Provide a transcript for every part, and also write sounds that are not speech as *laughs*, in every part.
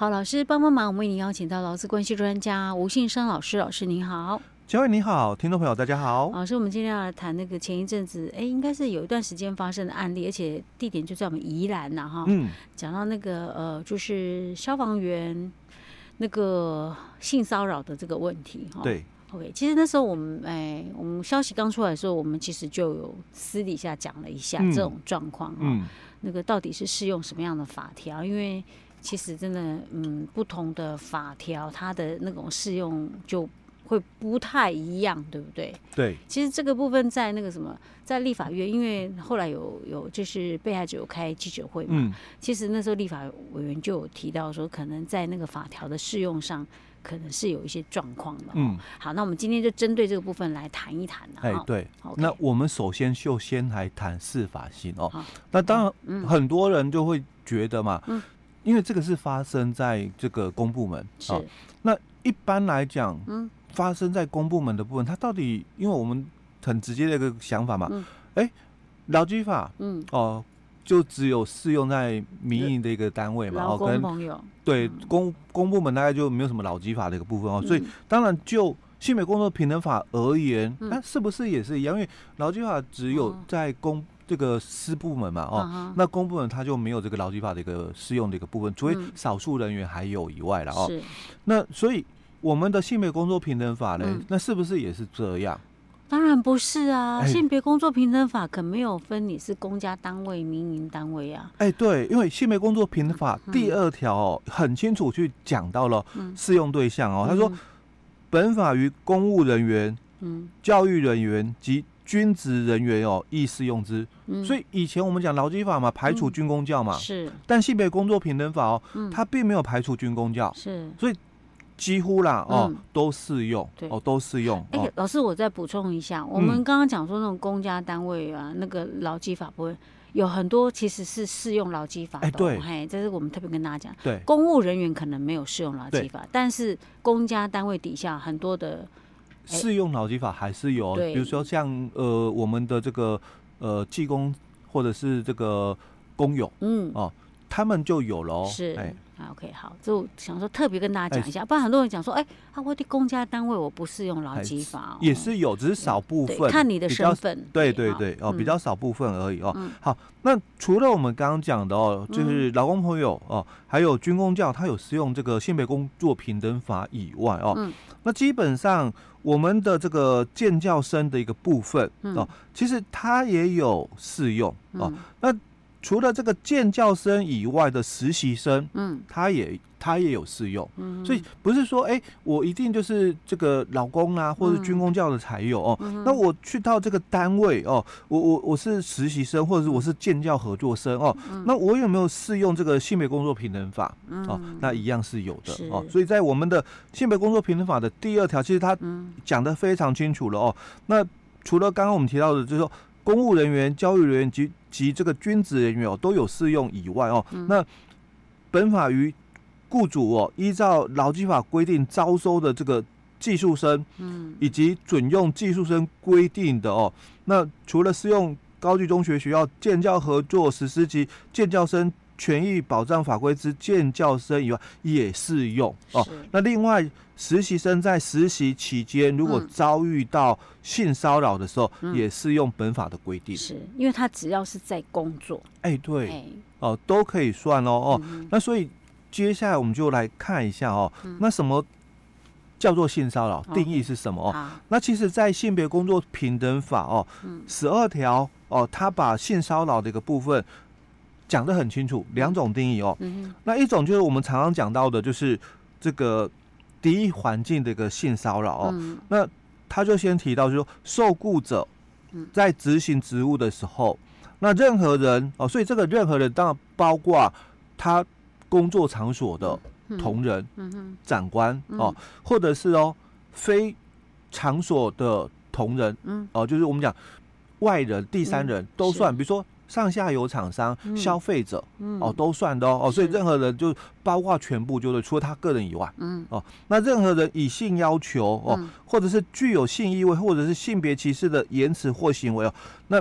好，老师帮帮忙，我们为您邀请到劳资关系专家吴信生老师，老师您好。嘉惠你好，听众朋友大家好。老师，我们今天要来谈那个前一阵子，哎，应该是有一段时间发生的案例，而且地点就在我们宜兰呐，哈。嗯。讲到那个呃，就是消防员那个性骚扰的这个问题，哈。对。OK，其实那时候我们哎，我们消息刚出来的时候，我们其实就有私底下讲了一下这种状况，嗯。那个到底是适用什么样的法条？因为其实真的，嗯，不同的法条，它的那种适用就。会不太一样，对不对？对，其实这个部分在那个什么，在立法院，因为后来有有就是被害者有开记者会嘛，嗯，其实那时候立法委员就有提到说，可能在那个法条的适用上，可能是有一些状况的。嗯，好，那我们今天就针对这个部分来谈一谈。哎，对，okay，那我们首先就先来谈司法性哦。那当然，嗯，很多人就会觉得嘛，嗯，因为这个是发生在这个公部门，啊，那一般来讲，嗯。发生在公部门的部分，它到底，因为我们很直接的一个想法嘛，哎、嗯，劳基法，嗯，哦，就只有适用在民营的一个单位嘛，哦，跟对公公部门大概就没有什么劳基法的一个部分哦，嗯、所以当然就性别工作平等法而言，那、嗯、是不是也是一样？因为劳基法只有在公这个私部门嘛，哦，哦那公部门它就没有这个劳基法的一个适用的一个部分，除非少数人员还有以外了哦，是，那所以。我们的性别工作平等法呢、嗯？那是不是也是这样？当然不是啊！欸、性别工作平等法可没有分你是公家单位、民营单位啊。哎、欸，对，因为性别工作平等法第二条哦、嗯，很清楚去讲到了适用对象哦。他、嗯、说，本法于公务人员、嗯、教育人员及军职人员哦，亦适用之、嗯。所以以前我们讲劳基法嘛，排除军工教嘛。是、嗯。但性别工作平等法哦，它并没有排除军工教。是。所以。几乎啦，哦，嗯、都适用，哦，都适用。哎、欸，老师，我再补充一下，我们刚刚讲说那种公家单位啊，嗯、那个劳基法不会有很多其实是适用劳基法的、哦。哎、欸，对，嘿，这是我们特别跟大家讲。对，公务人员可能没有适用劳基法，但是公家单位底下很多的适、欸、用劳基法还是有，比如说像呃我们的这个呃技工或者是这个工友，嗯，哦，他们就有了哦，是，哎。啊，OK，好，就想说特别跟大家讲一下，不然很多人讲说，哎，啊，我的公家单位我不适用劳基法，也是有，只是少部分，看你的身份，对对对，哦，比较少部分而已哦。好，那除了我们刚刚讲的哦，就是劳工朋友哦，还有军工教，他有适用这个性别工作平等法以外哦，那基本上我们的这个建教生的一个部分哦，其实他也有适用哦，那。除了这个建教生以外的实习生，嗯，他也他也有适用，嗯，所以不是说，哎、欸，我一定就是这个老公啊，或者军工教的才有哦、嗯。那我去到这个单位哦，我我我是实习生，或者是我是建教合作生哦，那我有没有适用这个性别工作平等法？哦，那一样是有的哦。所以在我们的性别工作平等法的第二条，其实他讲的非常清楚了哦。那除了刚刚我们提到的，就是说。公务人员、教育人员及及这个军职人员哦，都有适用以外哦，嗯、那本法于雇主哦，依照劳基法规定招收的这个技术生，嗯，以及准用技术生规定的哦，那除了适用高级中学学校建教合作实施及建教生权益保障法规之建教生以外，也适用哦。那另外。实习生在实习期间，如果遭遇到性骚扰的时候，嗯、也适用本法的规定。是，因为他只要是在工作，哎、欸，对，欸、哦，都可以算哦哦、嗯。那所以接下来我们就来看一下哦，嗯、那什么叫做性骚扰、嗯？定义是什么哦？嗯、那其实，在性别工作平等法哦，十二条哦，他把性骚扰的一个部分讲得很清楚，两种定义哦、嗯。那一种就是我们常常讲到的，就是这个。敌意环境的一个性骚扰哦、嗯，那他就先提到，就是说受雇者在执行职务的时候，那任何人哦，所以这个任何人当然包括他工作场所的同仁、嗯嗯、长官哦，或者是哦非场所的同仁，哦，就是我们讲外人、第三人都算，比如说。上下游厂商、嗯、消费者、嗯，哦，都算的哦，哦，所以任何人就包括全部，就是除了他个人以外，嗯，哦，那任何人以性要求哦、嗯，或者是具有性意味，或者是性别歧视的言辞或行为哦，那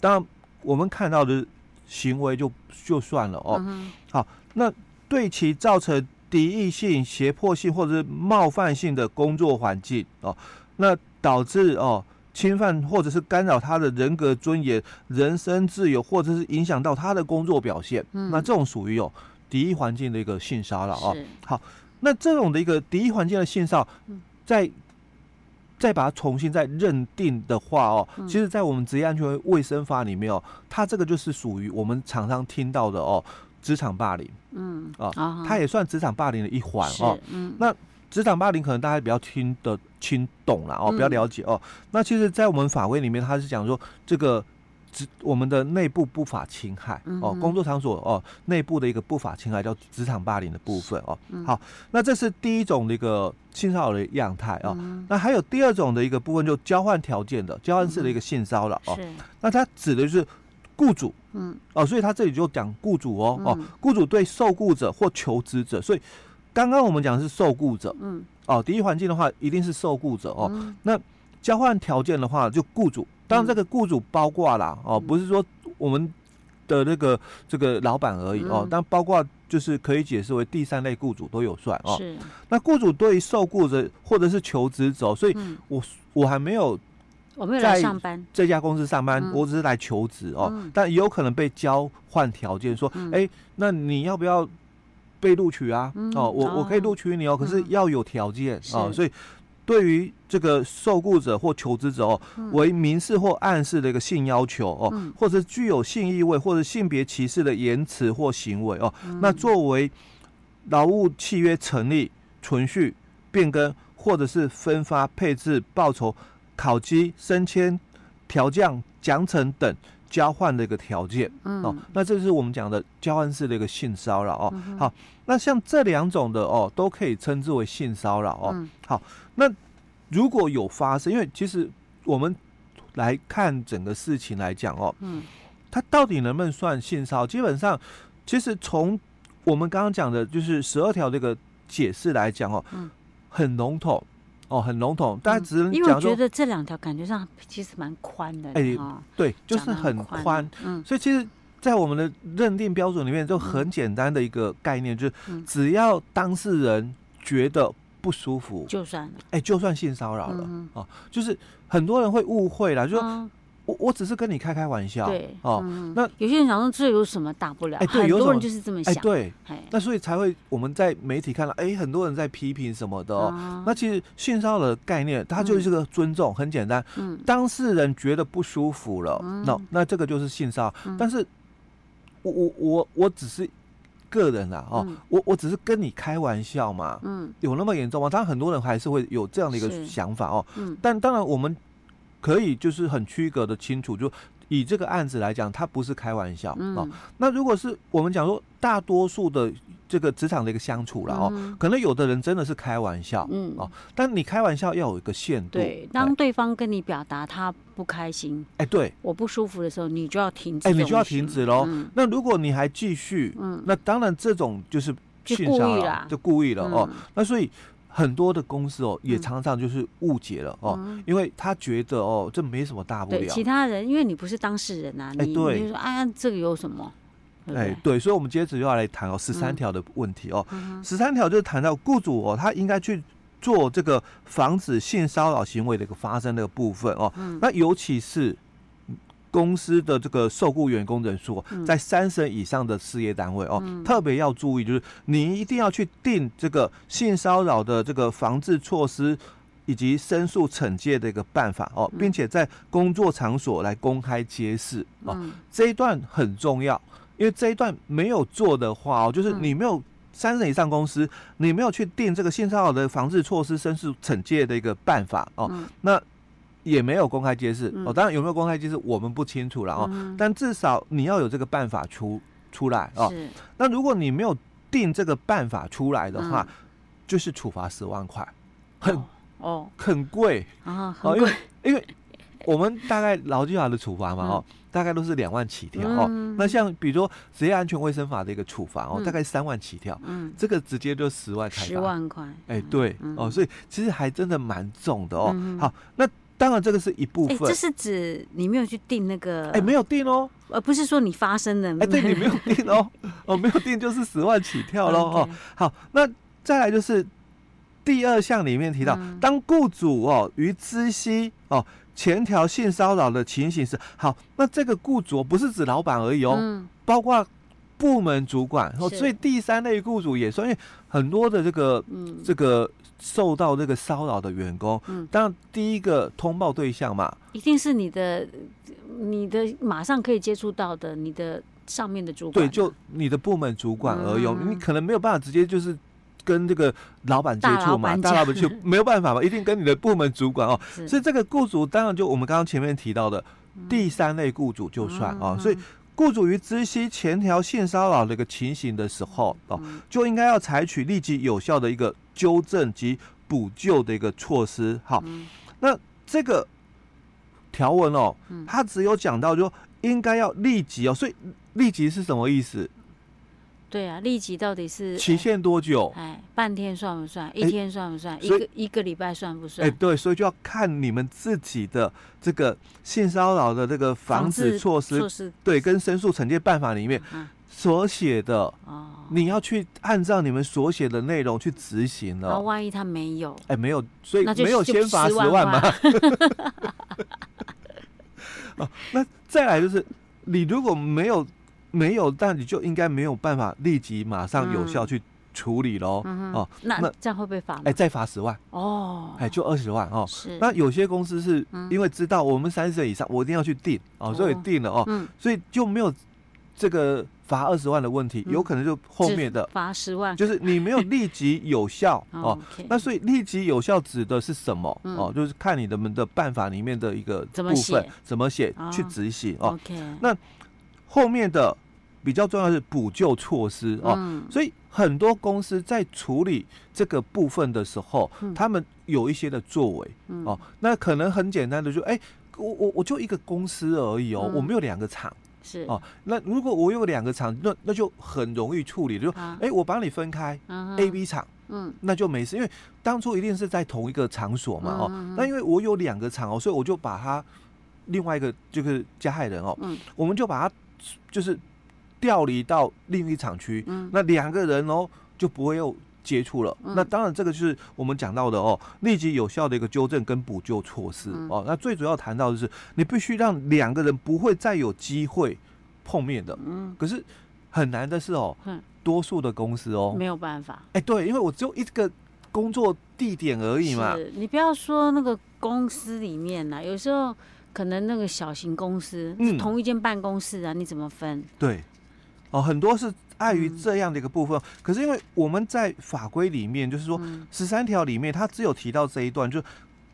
当然我们看到的行为就就算了哦、嗯，好，那对其造成敌意性、胁迫性或者是冒犯性的工作环境哦，那导致哦侵犯或者是干扰他的人格尊严、人身自由，或者是影响到他的工作表现，嗯、那这种属于有敌意环境的一个性骚扰啊。好，那这种的一个敌意环境的性骚扰，在再把它重新再认定的话哦，其实，在我们职业安全卫生法里面哦，它这个就是属于我们常常听到的哦。职场霸凌，嗯，啊，它也算职场霸凌的一环哦。嗯，那职场霸凌可能大家比较听得清懂了哦，比较了解哦。那其实，在我们法规里面，它是讲说这个职我们的内部不法侵害哦，工作场所哦内部的一个不法侵害叫职场霸凌的部分哦。好，那这是第一种的一个性骚扰的样态哦。那还有第二种的一个部分，就交换条件的交换式的一个性骚扰哦。那它指的就是。雇主，嗯，哦，所以他这里就讲雇主哦，哦，雇主对受雇者或求职者，所以刚刚我们讲的是受雇者，嗯，哦，第一环境的话一定是受雇者哦。那交换条件的话，就雇主，当然这个雇主包括啦，哦，不是说我们的那个这个老板而已哦，但包括就是可以解释为第三类雇主都有算哦。是。那雇主对受雇者或者是求职者，所以我我还没有。我没有来上班，这家公司上班，我只是来求职哦。但也有可能被交换条件，说，哎，那你要不要被录取啊？哦，我我可以录取你哦，可是要有条件哦。所以，对于这个受雇者或求职者哦，为明示或暗示的一个性要求哦，或者具有性意味或者性别歧视的言辞或行为哦，那作为劳务契约成立、存续、变更或者是分发、配置、报酬。考绩、升迁、调降、奖惩等交换的一个条件，嗯、哦，那这是我们讲的交换式的一个性骚扰哦。嗯、好，那像这两种的哦，都可以称之为性骚扰哦。嗯、好，那如果有发生，因为其实我们来看整个事情来讲哦，嗯，它到底能不能算性骚扰？基本上，其实从我们刚刚讲的，就是十二条这个解释来讲哦，嗯，很笼统。哦，很笼统，大家只能讲说，因为我觉得这两条感觉上其实蛮宽的。哎，对，就是很宽。嗯，所以其实，在我们的认定标准里面，就很简单的一个概念，就是只要当事人觉得不舒服，就算了。哎，就算性骚扰了。哦，就是很多人会误会了，就说。我我只是跟你开开玩笑，对哦，那有些人想说这有什么大不了？哎，对，很多人就是这么想，对，那所以才会我们在媒体看到，哎，很多人在批评什么的哦。那其实性骚扰的概念，它就是个尊重，很简单。嗯，当事人觉得不舒服了，那那这个就是性骚扰。但是，我我我我只是个人啦，哦，我我只是跟你开玩笑嘛，嗯，有那么严重吗？当然，很多人还是会有这样的一个想法哦。嗯，但当然我们。可以，就是很区隔的清楚，就以这个案子来讲，它不是开玩笑、嗯、哦。那如果是我们讲说，大多数的这个职场的一个相处了哦，嗯、可能有的人真的是开玩笑，嗯哦，但你开玩笑要有一个限度。对，当对方跟你表达他不开心，哎，对，我不舒服的时候，你就要停止，哎，你就要停止喽。嗯、那如果你还继续，嗯，那当然这种就是故意了，就故意了哦。嗯、那所以。很多的公司哦，也常常就是误解了哦，因为他觉得哦，这没什么大不了。其他人，因为你不是当事人呐，你就说啊，这个有什么？哎，对，所以，我们接着又要来谈哦，十三条的问题哦。十三条就是谈到雇主哦，他应该去做这个防止性骚扰行为的一个发生的部分哦。那尤其是。公司的这个受雇员工人数在三十以上的事业单位哦，嗯、特别要注意，就是你一定要去定这个性骚扰的这个防治措施以及申诉惩戒的一个办法哦，并且在工作场所来公开揭示哦，嗯、这一段很重要，因为这一段没有做的话哦，就是你没有三十人以上公司，你没有去定这个性骚扰的防治措施、申诉惩戒的一个办法哦，嗯、那。也没有公开揭示哦，当然有没有公开揭示我们不清楚了哦，但至少你要有这个办法出出来哦。那如果你没有定这个办法出来的话，就是处罚十万块，很哦。很贵。啊，很贵，因为我们大概劳基法的处罚嘛哦，大概都是两万起跳哦。那像比如说职业安全卫生法的一个处罚哦，大概三万起跳，嗯，这个直接就十万开罚，十万块，哎对哦，所以其实还真的蛮重的哦。好，那。当然，这个是一部分。这是指你没有去定那个？哎，没有定哦，而不是说你发生的。哎，对，你没有定哦，*laughs* 哦，没有定就是十万起跳喽。*laughs* 哦，好，那再来就是第二项里面提到，嗯、当雇主哦于知悉哦前条性骚扰的情形是，好，那这个雇主不是指老板而已哦，嗯、包括部门主管，哦，所以第三类雇主也算，因为很多的这个、嗯、这个受到这个骚扰的员工，嗯，当然第一个通报对象嘛，一定是你的，你的马上可以接触到的，你的上面的主管，对，就你的部门主管而已，嗯、你可能没有办法直接就是。跟这个老板接触嘛，大老板就没有办法嘛，*laughs* 一定跟你的部门主管哦。所以这个雇主当然就我们刚刚前面提到的第三类雇主就算啊。嗯、所以雇主于知悉前条性骚扰的一个情形的时候哦，就应该要采取立即有效的一个纠正及补救的一个措施。好，嗯、那这个条文哦，它只有讲到就应该要立即哦，所以立即是什么意思？对啊，立即到底是期限多久？哎，半天算不算？一天算不算？欸、一个一个礼拜算不算？哎，对，所以就要看你们自己的这个性骚扰的这个防止措施，措施对，跟申诉惩戒办法里面所写的哦，你要去按照你们所写的内容去执行了。那万一他没有，哎，没有，所以没有先罚十万吗？*laughs* 哦，那再来就是你如果没有。没有，但你就应该没有办法立即马上有效去处理喽。哦，那那这样会被罚吗？哎，再罚十万哦，哎，就二十万哦。是。那有些公司是因为知道我们三十岁以上，我一定要去定哦，所以定了哦，所以就没有这个罚二十万的问题，有可能就后面的罚十万，就是你没有立即有效 *laughs* 哦。那所以立即有效指的是什么？哦，就是看你们的办法里面的一个部分怎么写去执行哦。那后面的。比较重要的是补救措施哦，嗯、所以很多公司在处理这个部分的时候，嗯、他们有一些的作为、嗯、哦。那可能很简单的就，哎、欸，我我我就一个公司而已哦，嗯、我没有两个厂是哦。那如果我有两个厂，那那就很容易处理，就哎、啊欸，我帮你分开、嗯、A、B 厂，嗯，那就没事，因为当初一定是在同一个场所嘛哦。嗯、那因为我有两个厂哦，所以我就把他另外一个就是加害人哦，嗯，我们就把他就是。调离到另一厂区，嗯、那两个人哦就不会又接触了。嗯、那当然，这个就是我们讲到的哦，立即有效的一个纠正跟补救措施、嗯、哦。那最主要谈到的是，你必须让两个人不会再有机会碰面的。嗯，可是很难的是哦，嗯、多数的公司哦没有办法。哎，对，因为我只有一个工作地点而已嘛。是你不要说那个公司里面呐，有时候可能那个小型公司是同一间办公室啊，嗯、你怎么分？对。哦，很多是碍于这样的一个部分，嗯、可是因为我们在法规里面，就是说十三条里面，它只有提到这一段，就是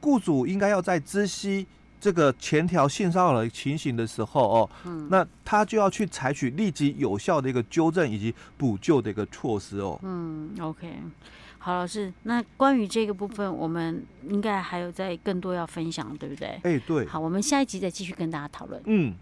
雇主应该要在知悉这个前条性骚扰的情形的时候，哦，嗯、那他就要去采取立即有效的一个纠正以及补救的一个措施哦。嗯，OK，好，老师，那关于这个部分，我们应该还有在更多要分享，对不对？哎，对。好，我们下一集再继续跟大家讨论。嗯。